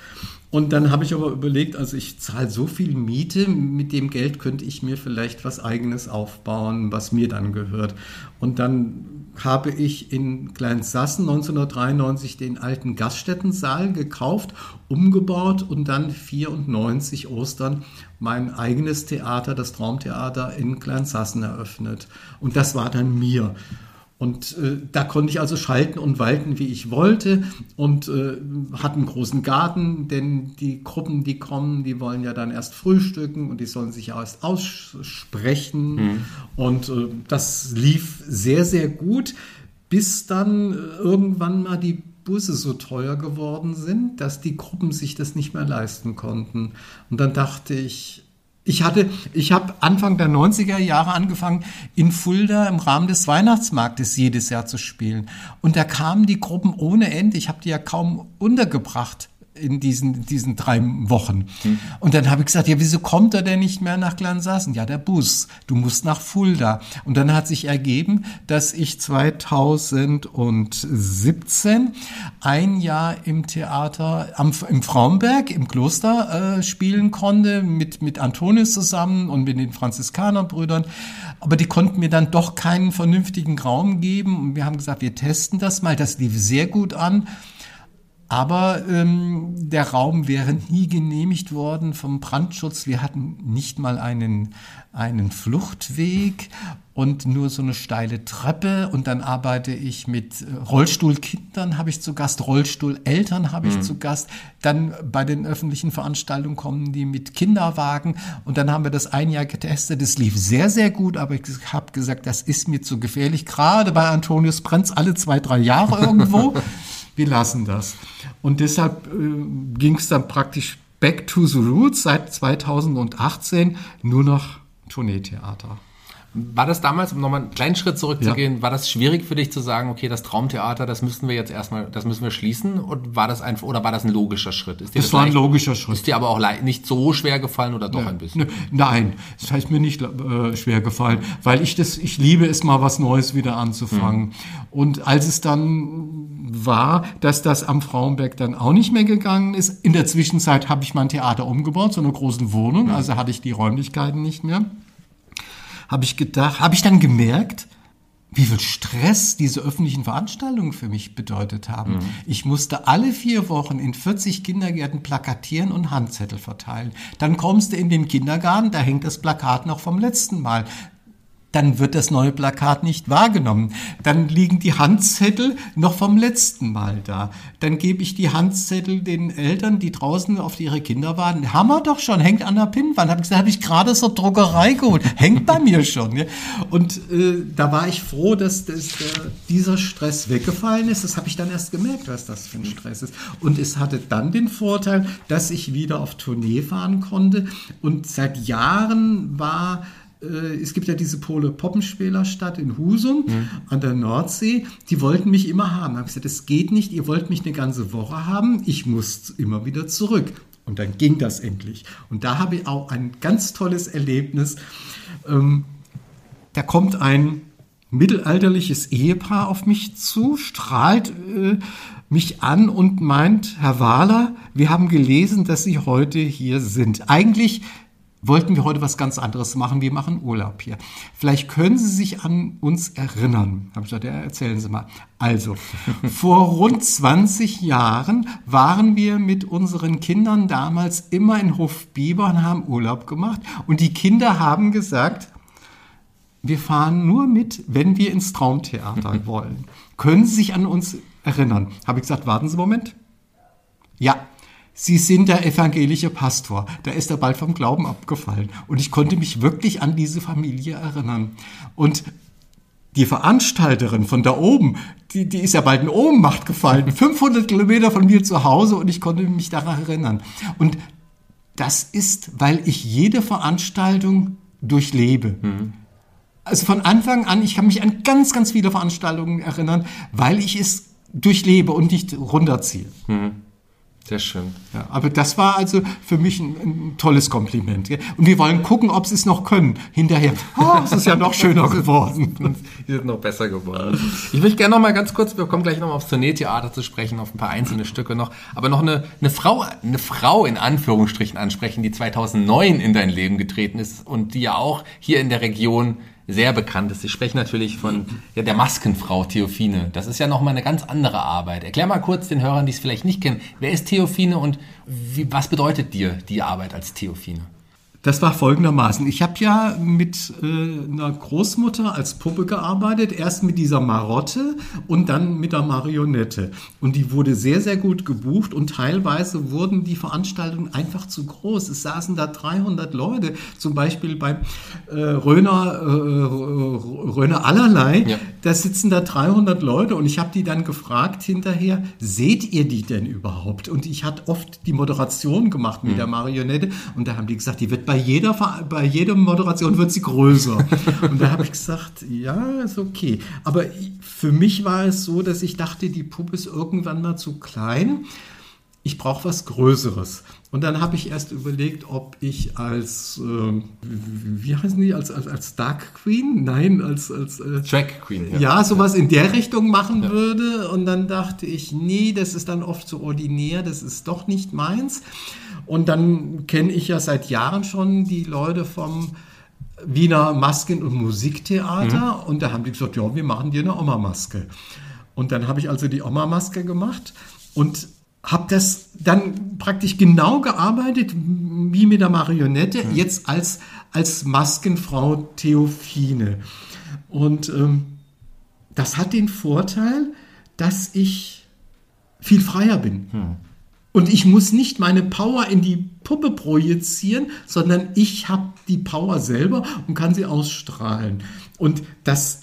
Und dann habe ich aber überlegt, also ich zahle so viel Miete, mit dem Geld könnte ich mir vielleicht was eigenes aufbauen, was mir dann gehört. Und dann habe ich in Kleinsassen 1993 den alten Gaststättensaal gekauft, umgebaut und dann 94 Ostern mein eigenes Theater, das Traumtheater in Kleinsassen eröffnet. Und das war dann mir. Und äh, da konnte ich also schalten und walten, wie ich wollte und äh, hatte einen großen Garten, denn die Gruppen, die kommen, die wollen ja dann erst frühstücken und die sollen sich ja erst aussprechen. Mhm. Und äh, das lief sehr, sehr gut, bis dann äh, irgendwann mal die Busse so teuer geworden sind, dass die Gruppen sich das nicht mehr leisten konnten. Und dann dachte ich, ich hatte, ich habe Anfang der 90er Jahre angefangen, in Fulda im Rahmen des Weihnachtsmarktes jedes Jahr zu spielen. Und da kamen die Gruppen ohne Ende. Ich habe die ja kaum untergebracht in diesen, diesen drei Wochen. Hm. Und dann habe ich gesagt, ja, wieso kommt er denn nicht mehr nach Glansassen? Ja, der Bus. Du musst nach Fulda. Und dann hat sich ergeben, dass ich 2017 ein Jahr im Theater am, im Frauenberg, im Kloster äh, spielen konnte, mit, mit Antonius zusammen und mit den Franziskanerbrüdern. Aber die konnten mir dann doch keinen vernünftigen Raum geben. Und wir haben gesagt, wir testen das mal. Das lief sehr gut an. Aber ähm, der Raum wäre nie genehmigt worden vom Brandschutz. Wir hatten nicht mal einen, einen Fluchtweg und nur so eine steile Treppe. Und dann arbeite ich mit äh, Rollstuhlkindern habe ich zu Gast, Rollstuhleltern habe ich mhm. zu Gast. Dann bei den öffentlichen Veranstaltungen kommen die mit Kinderwagen. Und dann haben wir das ein Jahr getestet. Es lief sehr, sehr gut, aber ich habe gesagt, das ist mir zu gefährlich. Gerade bei Antonius brennt's alle zwei, drei Jahre irgendwo. Wir lassen das. Und deshalb äh, ging es dann praktisch back to the roots seit 2018 nur noch Tourneetheater. War das damals, um nochmal einen kleinen Schritt zurückzugehen, ja. war das schwierig für dich zu sagen, okay, das Traumtheater, das müssen wir jetzt erstmal, das müssen wir schließen? Und war das einfach, oder war das ein logischer Schritt? Ist dir das, das war leicht, ein logischer Schritt. Ist dir aber auch nicht so schwer gefallen oder doch ne, ein bisschen? Ne, nein, es heißt mir nicht äh, schwer gefallen, weil ich das, ich liebe es mal was Neues wieder anzufangen. Mhm. Und als es dann war, dass das am Frauenberg dann auch nicht mehr gegangen ist. In der Zwischenzeit habe ich mein Theater umgebaut, so eine große Wohnung, mhm. also hatte ich die Räumlichkeiten nicht mehr habe ich gedacht, habe ich dann gemerkt, wie viel Stress diese öffentlichen Veranstaltungen für mich bedeutet haben. Mhm. Ich musste alle vier Wochen in 40 Kindergärten plakatieren und Handzettel verteilen. Dann kommst du in den Kindergarten, da hängt das Plakat noch vom letzten Mal dann wird das neue Plakat nicht wahrgenommen. Dann liegen die Handzettel noch vom letzten Mal da. Dann gebe ich die Handzettel den Eltern, die draußen auf ihre Kinder warten. Wir doch schon, hängt an der Pinnwand. Habe ich gesagt, habe ich gerade zur Druckerei geholt. Hängt bei mir schon. Ja. Und äh, da war ich froh, dass, dass äh, dieser Stress weggefallen ist. Das habe ich dann erst gemerkt, was das für ein Stress ist. Und es hatte dann den Vorteil, dass ich wieder auf Tournee fahren konnte. Und seit Jahren war es gibt ja diese Pole Poppenspielerstadt in Husum mhm. an der Nordsee, die wollten mich immer haben. Da habe ich gesagt, das geht nicht, ihr wollt mich eine ganze Woche haben, ich muss immer wieder zurück. Und dann ging das endlich. Und da habe ich auch ein ganz tolles Erlebnis. Ähm, da kommt ein mittelalterliches Ehepaar auf mich zu, strahlt äh, mich an und meint, Herr Wahler, wir haben gelesen, dass Sie heute hier sind. Eigentlich wollten wir heute was ganz anderes machen. Wir machen Urlaub hier. Vielleicht können Sie sich an uns erinnern. Habe ich gesagt, ja, erzählen Sie mal. Also, vor rund 20 Jahren waren wir mit unseren Kindern damals immer in Hofbiber und haben Urlaub gemacht. Und die Kinder haben gesagt, wir fahren nur mit, wenn wir ins Traumtheater wollen. Können Sie sich an uns erinnern? Habe ich gesagt, warten Sie einen Moment. Ja, Sie sind der evangelische Pastor. Da ist er bald vom Glauben abgefallen. Und ich konnte mich wirklich an diese Familie erinnern. Und die Veranstalterin von da oben, die, die ist ja bald in Ohnmacht gefallen. 500 Kilometer von mir zu Hause und ich konnte mich daran erinnern. Und das ist, weil ich jede Veranstaltung durchlebe. Mhm. Also von Anfang an, ich kann mich an ganz, ganz viele Veranstaltungen erinnern, weil ich es durchlebe und nicht runterziehe. Mhm. Sehr schön. Ja, aber das war also für mich ein, ein tolles Kompliment. Und wir wollen gucken, ob sie es noch können. Hinterher, oh, es ist ja noch schöner geworden. Sie sind noch besser geworden. Ich möchte gerne noch mal ganz kurz, wir kommen gleich noch mal aufs Tourneetheater zu sprechen, auf ein paar einzelne Stücke noch, aber noch eine, eine Frau, eine Frau in Anführungsstrichen ansprechen, die 2009 in dein Leben getreten ist und die ja auch hier in der Region sehr bekannt ist. Ich spreche natürlich von ja, der Maskenfrau Theophine. Das ist ja nochmal eine ganz andere Arbeit. Erklär mal kurz den Hörern, die es vielleicht nicht kennen, wer ist Theophine und wie, was bedeutet dir die Arbeit als Theophine? Das war folgendermaßen. Ich habe ja mit äh, einer Großmutter als Puppe gearbeitet, erst mit dieser Marotte und dann mit der Marionette. Und die wurde sehr, sehr gut gebucht und teilweise wurden die Veranstaltungen einfach zu groß. Es saßen da 300 Leute, zum Beispiel beim äh, Röner, äh, Röner Allerlei, ja. da sitzen da 300 Leute und ich habe die dann gefragt hinterher, seht ihr die denn überhaupt? Und ich hatte oft die Moderation gemacht mit mhm. der Marionette und da haben die gesagt, die wird bei bei jeder, bei jeder Moderation wird sie größer. Und da habe ich gesagt, ja, ist okay. Aber für mich war es so, dass ich dachte, die Puppe ist irgendwann mal zu klein. Ich brauche was Größeres. Und dann habe ich erst überlegt, ob ich als, äh, wie heißen die, als, als, als Dark Queen? Nein, als, als äh, Drag Queen. Ja. ja, sowas in der Richtung machen ja. würde. Und dann dachte ich, nee, das ist dann oft so ordinär, das ist doch nicht meins. Und dann kenne ich ja seit Jahren schon die Leute vom Wiener Masken- und Musiktheater. Mhm. Und da haben die gesagt, ja, wir machen dir eine Oma-Maske. Und dann habe ich also die Oma-Maske gemacht und habe das dann praktisch genau gearbeitet wie mit der Marionette, mhm. jetzt als, als Maskenfrau Theophine. Und ähm, das hat den Vorteil, dass ich viel freier bin. Mhm. Und ich muss nicht meine Power in die Puppe projizieren, sondern ich habe die Power selber und kann sie ausstrahlen. Und das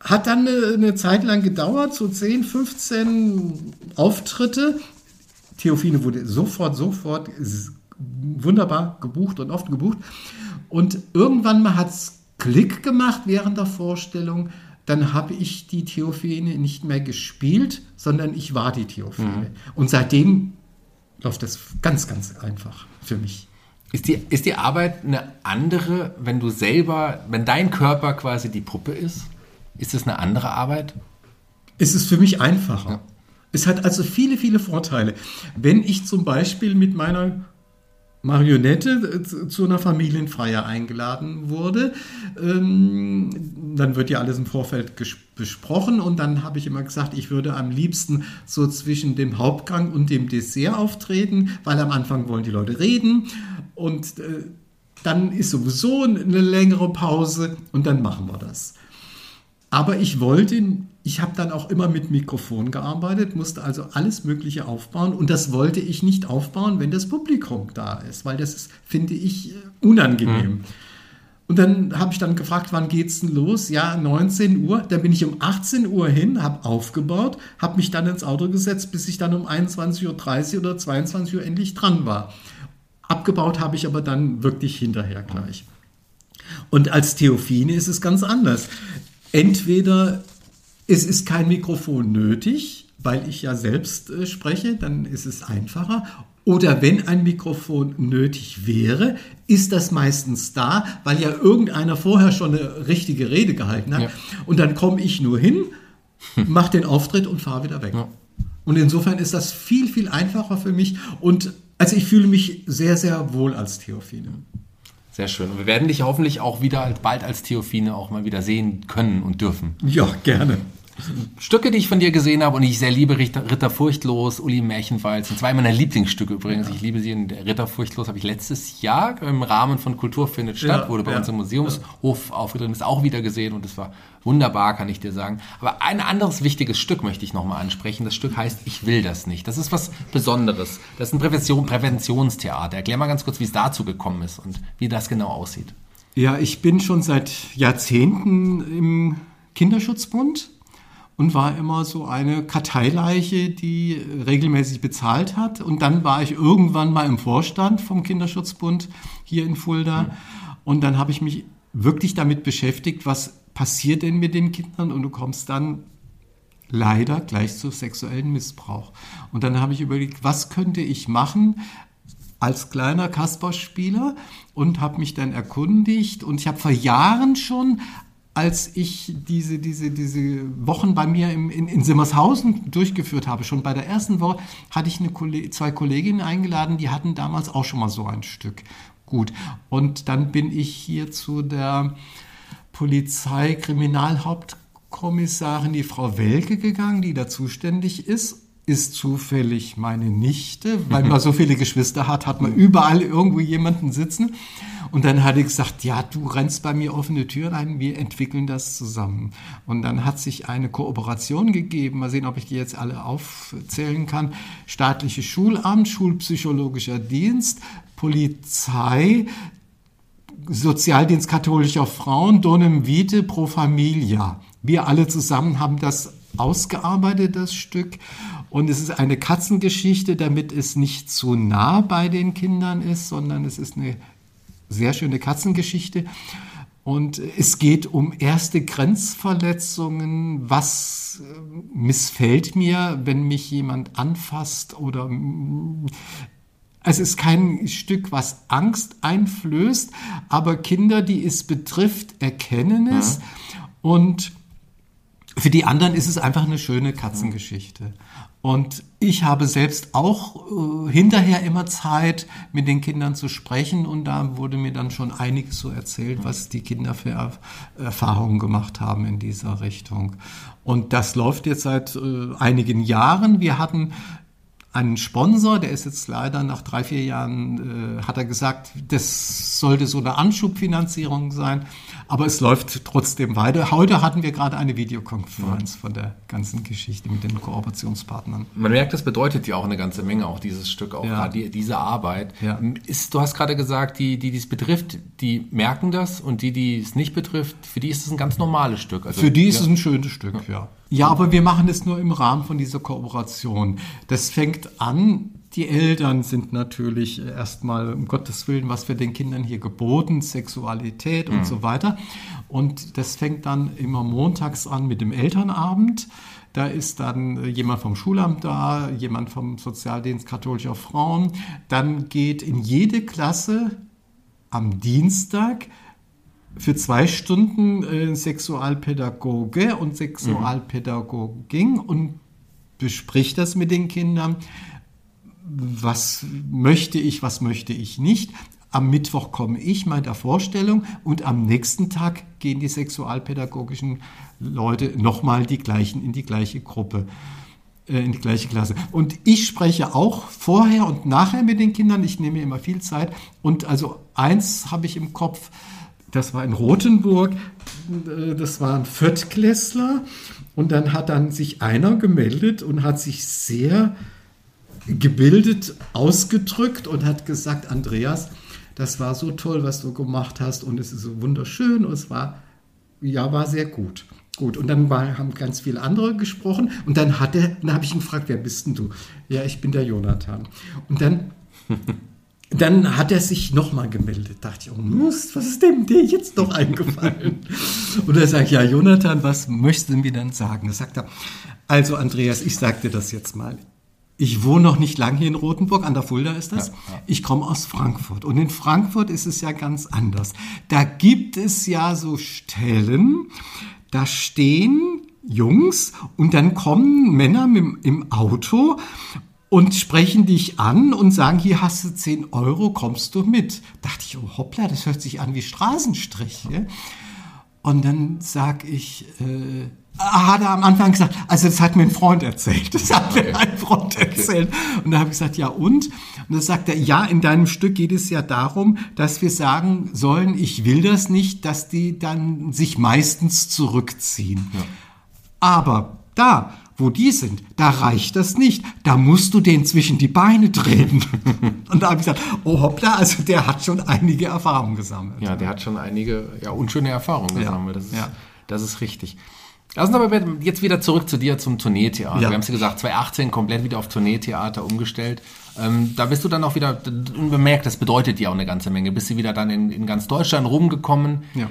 hat dann eine, eine, Zeit lang gedauert, so 10, 15 Auftritte. Theophine wurde sofort, sofort wunderbar gebucht und oft gebucht. Und irgendwann mal hat es Klick gemacht während der Vorstellung. Dann habe ich die Theophine nicht mehr gespielt, sondern ich war die Theophine. Mhm. Und seitdem läuft das ganz, ganz einfach für mich. Ist die, ist die Arbeit eine andere, wenn du selber, wenn dein Körper quasi die Puppe ist? Ist es eine andere Arbeit? Es ist für mich einfacher. Ja. Es hat also viele, viele Vorteile. Wenn ich zum Beispiel mit meiner Marionette äh, zu einer Familienfeier eingeladen wurde. Ähm, dann wird ja alles im Vorfeld besprochen und dann habe ich immer gesagt, ich würde am liebsten so zwischen dem Hauptgang und dem Dessert auftreten, weil am Anfang wollen die Leute reden und äh, dann ist sowieso eine längere Pause und dann machen wir das. Aber ich wollte, ich habe dann auch immer mit Mikrofon gearbeitet, musste also alles Mögliche aufbauen und das wollte ich nicht aufbauen, wenn das Publikum da ist, weil das ist, finde ich, unangenehm. Mhm. Und dann habe ich dann gefragt, wann geht's denn los? Ja, 19 Uhr. Dann bin ich um 18 Uhr hin, habe aufgebaut, habe mich dann ins Auto gesetzt, bis ich dann um 21.30 Uhr oder 22 Uhr endlich dran war. Abgebaut habe ich aber dann wirklich hinterher gleich. Und als Theophine ist es ganz anders entweder es ist kein Mikrofon nötig, weil ich ja selbst äh, spreche, dann ist es einfacher. Oder wenn ein Mikrofon nötig wäre, ist das meistens da, weil ja irgendeiner vorher schon eine richtige Rede gehalten hat. Ja. Und dann komme ich nur hin, mache den Auftritt und fahre wieder weg. Ja. Und insofern ist das viel, viel einfacher für mich. Und also ich fühle mich sehr, sehr wohl als Theophine. Sehr schön. Und wir werden dich hoffentlich auch wieder bald als Theophine auch mal wieder sehen können und dürfen. Ja, gerne. Stücke, die ich von dir gesehen habe und ich sehr liebe, Ritter, Furchtlos, Uli Märchenwalz, sind zwei meiner Lieblingsstücke übrigens. Ja. Ich liebe sie. In Ritter Furchtlos habe ich letztes Jahr im Rahmen von Kultur findet statt, ja, wurde bei ja, uns im Museumshof aufgetreten, ist auch wieder gesehen und es war wunderbar, kann ich dir sagen. Aber ein anderes wichtiges Stück möchte ich nochmal ansprechen. Das Stück heißt Ich will das nicht. Das ist was Besonderes. Das ist ein Prävention, Präventionstheater. Erklär mal ganz kurz, wie es dazu gekommen ist und wie das genau aussieht. Ja, ich bin schon seit Jahrzehnten im Kinderschutzbund und war immer so eine Karteileiche, die regelmäßig bezahlt hat. Und dann war ich irgendwann mal im Vorstand vom Kinderschutzbund hier in Fulda. Mhm. Und dann habe ich mich wirklich damit beschäftigt, was passiert denn mit den Kindern? Und du kommst dann leider gleich zu sexuellen Missbrauch. Und dann habe ich überlegt, was könnte ich machen als kleiner Kasperspieler und habe mich dann erkundigt und ich habe vor Jahren schon als ich diese, diese, diese Wochen bei mir im, in, in Simmershausen durchgeführt habe, schon bei der ersten Woche, hatte ich Kolleg zwei Kolleginnen eingeladen, die hatten damals auch schon mal so ein Stück. Gut. Und dann bin ich hier zu der Polizeikriminalhauptkommissarin, die Frau Welke, gegangen, die da zuständig ist. Ist zufällig meine Nichte, weil man so viele Geschwister hat, hat man überall irgendwo jemanden sitzen. Und dann hat ich gesagt, ja, du rennst bei mir offene Türen ein, wir entwickeln das zusammen. Und dann hat sich eine Kooperation gegeben, mal sehen, ob ich die jetzt alle aufzählen kann. Staatliches Schulamt, Schulpsychologischer Dienst, Polizei, Sozialdienst katholischer Frauen, Donem Vitae Pro Familia. Wir alle zusammen haben das ausgearbeitet, das Stück. Und es ist eine Katzengeschichte, damit es nicht zu nah bei den Kindern ist, sondern es ist eine sehr schöne Katzengeschichte. Und es geht um erste Grenzverletzungen. Was äh, missfällt mir, wenn mich jemand anfasst oder es ist kein Stück, was Angst einflößt, aber Kinder, die es betrifft, erkennen es. Ja. Und für die anderen ist es einfach eine schöne Katzengeschichte. Und ich habe selbst auch äh, hinterher immer Zeit, mit den Kindern zu sprechen. Und da wurde mir dann schon einiges so erzählt, was die Kinder für er Erfahrungen gemacht haben in dieser Richtung. Und das läuft jetzt seit äh, einigen Jahren. Wir hatten einen Sponsor, der ist jetzt leider nach drei, vier Jahren, äh, hat er gesagt, das sollte so eine Anschubfinanzierung sein, aber es läuft trotzdem weiter. Heute hatten wir gerade eine Videokonferenz von der ganzen Geschichte mit den Kooperationspartnern. Man merkt, das bedeutet ja auch eine ganze Menge, auch dieses Stück, auch ja. die, diese Arbeit. Ja. Ist, du hast gerade gesagt, die, die dies betrifft, die merken das und die, die es nicht betrifft, für die ist es ein ganz normales Stück. Also, für die ist ja. es ein schönes Stück, ja. Ja, aber wir machen es nur im Rahmen von dieser Kooperation. Das fängt an, die Eltern sind natürlich erstmal, um Gottes Willen, was für den Kindern hier geboten, Sexualität und mhm. so weiter. Und das fängt dann immer montags an mit dem Elternabend. Da ist dann jemand vom Schulamt da, jemand vom Sozialdienst katholischer Frauen. Dann geht in jede Klasse am Dienstag für zwei Stunden äh, Sexualpädagoge und Sexualpädagogin und bespricht das mit den Kindern. Was möchte ich, was möchte ich nicht? Am Mittwoch komme ich mit der Vorstellung und am nächsten Tag gehen die sexualpädagogischen Leute nochmal die gleichen in die gleiche Gruppe äh, in die gleiche Klasse. Und ich spreche auch vorher und nachher mit den Kindern. Ich nehme immer viel Zeit. Und also eins habe ich im Kopf, das war in Rothenburg, äh, das war ein Viertklässler und dann hat dann sich einer gemeldet und hat sich sehr gebildet ausgedrückt und hat gesagt, Andreas, das war so toll, was du gemacht hast und es ist so wunderschön und es war, ja, war sehr gut. Gut, und dann war, haben ganz viele andere gesprochen und dann hat er, dann habe ich ihn gefragt, wer bist denn du? Ja, ich bin der Jonathan. Und dann Dann hat er sich nochmal gemeldet. Dachte ich, oh Mist, was ist dem dir jetzt doch eingefallen? Und er sagt, ja, Jonathan, was möchtest du mir dann sagen? Da sagt er, also Andreas, ich sag dir das jetzt mal. Ich wohne noch nicht lang hier in Rothenburg, an der Fulda ist das. Ja, ja. Ich komme aus Frankfurt. Und in Frankfurt ist es ja ganz anders. Da gibt es ja so Stellen, da stehen Jungs und dann kommen Männer mit, im Auto und sprechen dich an und sagen, hier hast du 10 Euro, kommst du mit. Dachte ich, oh hoppla, das hört sich an wie Straßenstrich. Ja? Und dann sag ich, äh, hat er am Anfang gesagt, also das hat mir ein Freund erzählt. Das hat okay. mir ein Freund erzählt. Okay. Und da habe ich gesagt, ja und? Und dann sagt er, ja, in deinem Stück geht es ja darum, dass wir sagen sollen, ich will das nicht, dass die dann sich meistens zurückziehen. Ja. Aber da wo die sind, da reicht das nicht. Da musst du den zwischen die Beine treten. Und da habe ich gesagt, oh hoppla, also der hat schon einige Erfahrungen gesammelt. Ja, der hat schon einige ja, unschöne Erfahrungen gesammelt. Das ist, ja. das ist richtig. Lass uns aber jetzt wieder zurück zu dir zum Tourneetheater. Ja. Wir haben es ja gesagt, 2018 komplett wieder auf Tourneetheater umgestellt. Ähm, da bist du dann auch wieder unbemerkt, das bedeutet dir auch eine ganze Menge. Bist du wieder dann in, in ganz Deutschland rumgekommen. Ja.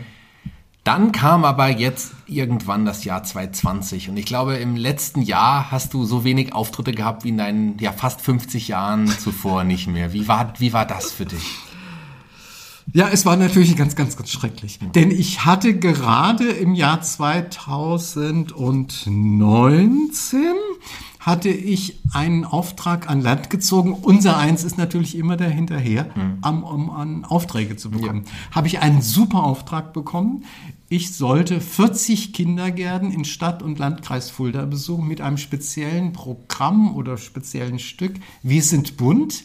Dann kam aber jetzt irgendwann das Jahr 2020 und ich glaube, im letzten Jahr hast du so wenig Auftritte gehabt wie in deinen ja, fast 50 Jahren zuvor nicht mehr. Wie war, wie war das für dich? Ja, es war natürlich ganz, ganz, ganz schrecklich. Mhm. Denn ich hatte gerade im Jahr 2019 hatte ich einen Auftrag an Land gezogen. Unser eins ist natürlich immer dahinterher, um, um an Aufträge zu bekommen. Habe ich einen super Auftrag bekommen. Ich sollte 40 Kindergärten in Stadt und Landkreis Fulda besuchen mit einem speziellen Programm oder speziellen Stück. Wir sind bunt.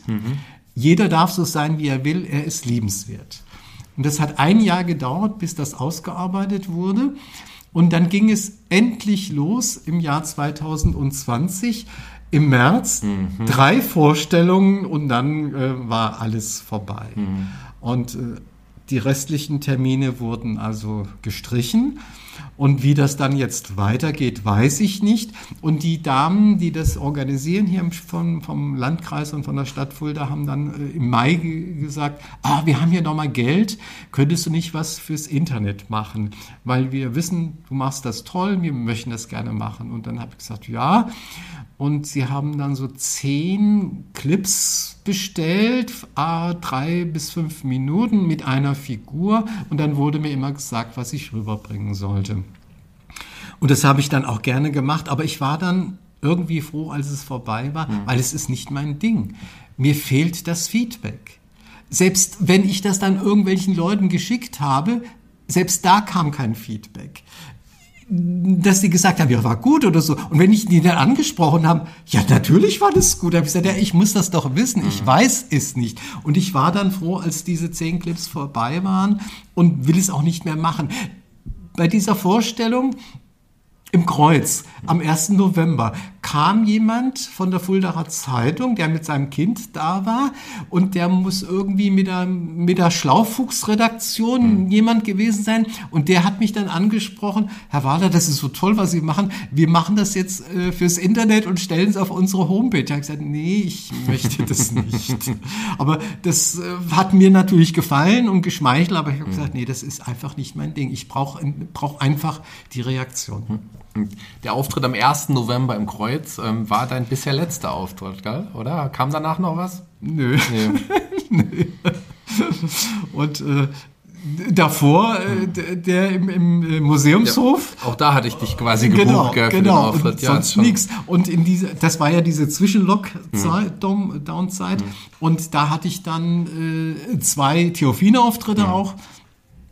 Jeder darf so sein, wie er will. Er ist liebenswert. Und das hat ein Jahr gedauert, bis das ausgearbeitet wurde. Und dann ging es endlich los im Jahr 2020, im März, drei Vorstellungen und dann äh, war alles vorbei. Und äh, die restlichen Termine wurden also gestrichen. Und wie das dann jetzt weitergeht, weiß ich nicht. Und die Damen, die das organisieren hier vom, vom Landkreis und von der Stadt Fulda, haben dann äh, im Mai ge- gesagt, ah, wir haben hier nochmal Geld, könntest du nicht was fürs Internet machen? Weil wir wissen, du machst das toll, wir möchten das gerne machen. Und dann habe ich gesagt, ja. Und sie haben dann so zehn Clips bestellt, ah, drei bis fünf Minuten mit einer Figur. Und dann wurde mir immer gesagt, was ich rüberbringen sollte. Und das habe ich dann auch gerne gemacht, aber ich war dann irgendwie froh, als es vorbei war, weil es ist nicht mein Ding. Mir fehlt das Feedback. Selbst wenn ich das dann irgendwelchen Leuten geschickt habe, selbst da kam kein Feedback dass die gesagt haben, ja, war gut oder so. Und wenn ich die dann angesprochen habe, ja, natürlich war das gut. Da habe ich gesagt, ja, ich muss das doch wissen. Ich weiß es nicht. Und ich war dann froh, als diese zehn Clips vorbei waren und will es auch nicht mehr machen. Bei dieser Vorstellung im Kreuz am 1. November kam jemand von der Fuldaer Zeitung, der mit seinem Kind da war und der muss irgendwie mit der, mit der Schlaufuchs-Redaktion jemand gewesen sein und der hat mich dann angesprochen, Herr Wahler, das ist so toll, was Sie machen. Wir machen das jetzt äh, fürs Internet und stellen es auf unsere Homepage. Da habe ich gesagt, nee, ich möchte das nicht. aber das äh, hat mir natürlich gefallen und geschmeichelt, aber ich habe gesagt, nee, das ist einfach nicht mein Ding. Ich brauche brauch einfach die Reaktion. Der Auftritt am 1. November im Kreuz ähm, war dein bisher letzter Auftritt, gell? oder? Kam danach noch was? Nö. Nee. Und äh, davor äh, d- der im, im äh, Museumshof. Auch da hatte ich dich quasi gebucht Genau, gell, für genau. den Auftritt. Und sonst schon. nichts. Und in diese, das war ja diese Zwischenlock-Down-Zeit. Und da hatte ich dann äh, zwei Theophine-Auftritte auch.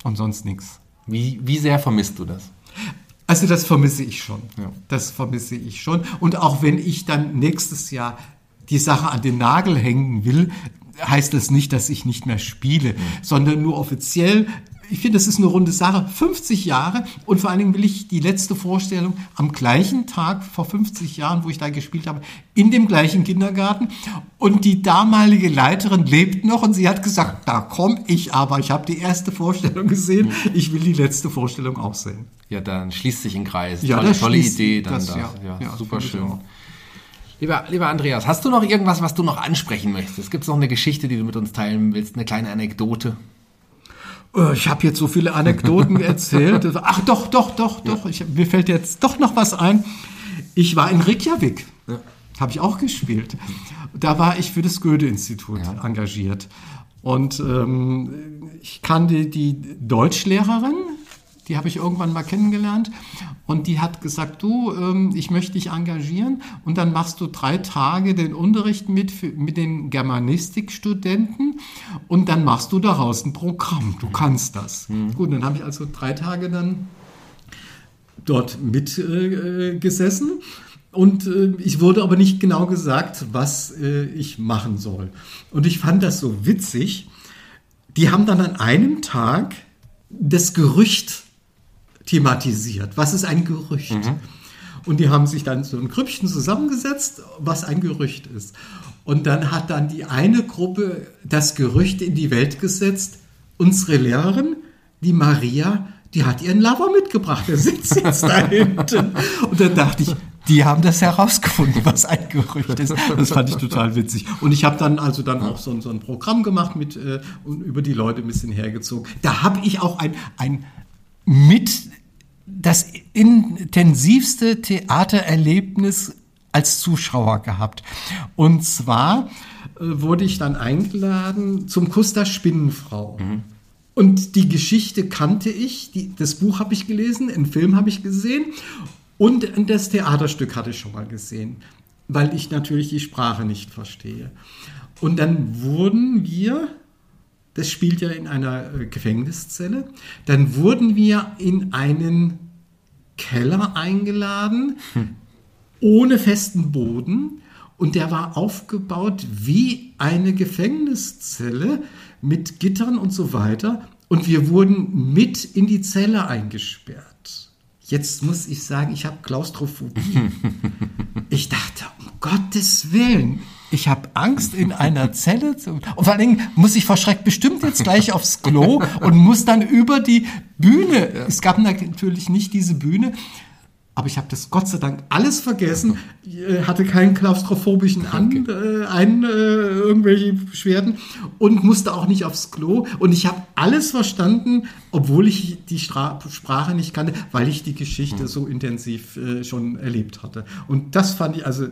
Und sonst nichts. Wie, wie sehr vermisst du das? Also das vermisse ich schon. Ja. Das vermisse ich schon. Und auch wenn ich dann nächstes Jahr die Sache an den Nagel hängen will, heißt das nicht, dass ich nicht mehr spiele, sondern nur offiziell. Ich finde, das ist eine runde Sache. 50 Jahre und vor allen Dingen will ich die letzte Vorstellung am gleichen Tag vor 50 Jahren, wo ich da gespielt habe, in dem gleichen Kindergarten. Und die damalige Leiterin lebt noch und sie hat gesagt, da komme ich aber. Ich habe die erste Vorstellung gesehen. Ich will die letzte Vorstellung auch sehen. Ja, dann schließt sich ein Kreis. Ja, tolle das tolle Idee dann das, da. ja. Ja, Ja, super schön. Lieber, lieber Andreas, hast du noch irgendwas, was du noch ansprechen möchtest? Gibt es noch eine Geschichte, die du mit uns teilen willst? Eine kleine Anekdote? Äh, Ich habe jetzt so viele Anekdoten erzählt. Ach doch, doch, doch, doch. Ich, mir fällt jetzt doch noch was ein. Ich war in Reykjavik. Habe ich auch gespielt. Da war ich für das Goethe-Institut engagiert. Und ähm, ich kannte die Deutschlehrerin, die habe ich irgendwann mal kennengelernt. Und die hat gesagt, du, ähm, ich möchte dich engagieren. Und dann machst du drei Tage den Unterricht mit, für, mit den Germanistikstudenten. Und dann machst du daraus ein Programm. Du kannst das. Gut, dann habe ich also drei Tage dann dort mitgesessen. Äh, und äh, ich wurde aber nicht genau gesagt, was äh, ich machen soll. Und ich fand das so witzig. Die haben dann an einem Tag das Gerücht thematisiert. Was ist ein Gerücht? Und die haben sich dann so ein Grüppchen zusammengesetzt, was ein Gerücht ist. Und dann hat dann die eine Gruppe das Gerücht in die Welt gesetzt. Unsere Lehrerin, die Maria, die hat ihren Lover mitgebracht. Der sitzt jetzt da hinten. Und dann dachte ich, die haben das herausgefunden, was ein Gerücht ist. Das fand ich total witzig. Und ich habe dann also dann auch so, ein- so ein Programm gemacht mit äh, und über die Leute ein bisschen hergezogen. Da habe ich auch ein, ein mit das intensivste Theatererlebnis als Zuschauer gehabt. Und zwar äh, wurde ich dann eingeladen zum Kuss der Spinnenfrau. Und die Geschichte kannte ich, die, das Buch habe ich gelesen, einen Film habe ich gesehen und das Theaterstück hatte ich schon mal gesehen. weil ich natürlich die Sprache nicht verstehe. Und dann wurden wir, das spielt ja in einer äh, Gefängniszelle, dann wurden wir in einen Keller eingeladen, hm. ohne festen Boden. Und der war aufgebaut wie eine Gefängniszelle mit Gittern und so weiter. Und wir wurden mit in die Zelle eingesperrt. Jetzt muss ich sagen, ich habe Klaustrophobie. ich dachte, um Gottes Willen, ich habe Angst in einer Zelle zu. Und vor allen Dingen muss ich verschreckt bestimmt jetzt gleich aufs Klo und muss dann über die Bühne. Es gab natürlich nicht diese Bühne. Aber ich habe das Gott sei Dank alles vergessen, äh, hatte keinen klaustrophobischen An, äh, ein, äh, irgendwelche Beschwerden und musste auch nicht aufs Klo. Und ich habe alles verstanden, obwohl ich die Stra Sprache nicht kannte, weil ich die Geschichte hm. so intensiv äh, schon erlebt hatte. Und das fand ich also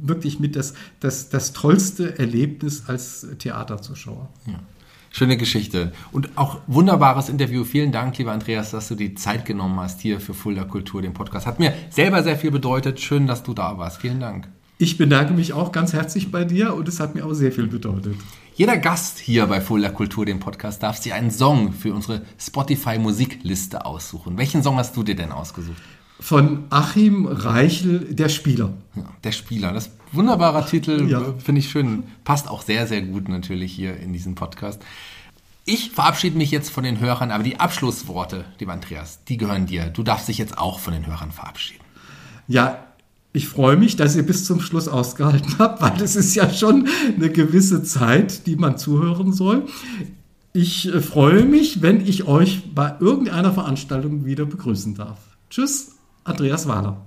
wirklich mit das, das, das tollste Erlebnis als Theaterzuschauer. Ja. Schöne Geschichte. Und auch wunderbares Interview. Vielen Dank, lieber Andreas, dass du die Zeit genommen hast hier für Fulda Kultur, den Podcast. Hat mir selber sehr viel bedeutet. Schön, dass du da warst. Vielen Dank. Ich bedanke mich auch ganz herzlich bei dir und es hat mir auch sehr viel bedeutet. Jeder Gast hier bei Fulda Kultur, dem Podcast, darf sich einen Song für unsere Spotify Musikliste aussuchen. Welchen Song hast du dir denn ausgesucht? Von Achim Reichel, der Spieler. Ja, der Spieler, das wunderbarer Titel, ja. finde ich schön. Passt auch sehr, sehr gut natürlich hier in diesem Podcast. Ich verabschiede mich jetzt von den Hörern, aber die Abschlussworte, lieber Andreas, die gehören dir. Du darfst dich jetzt auch von den Hörern verabschieden. Ja, ich freue mich, dass ihr bis zum Schluss ausgehalten habt, weil es ist ja schon eine gewisse Zeit, die man zuhören soll. Ich äh, freue mich, wenn ich euch bei irgendeiner Veranstaltung wieder begrüßen darf. Tschüss, Andreas Wahler.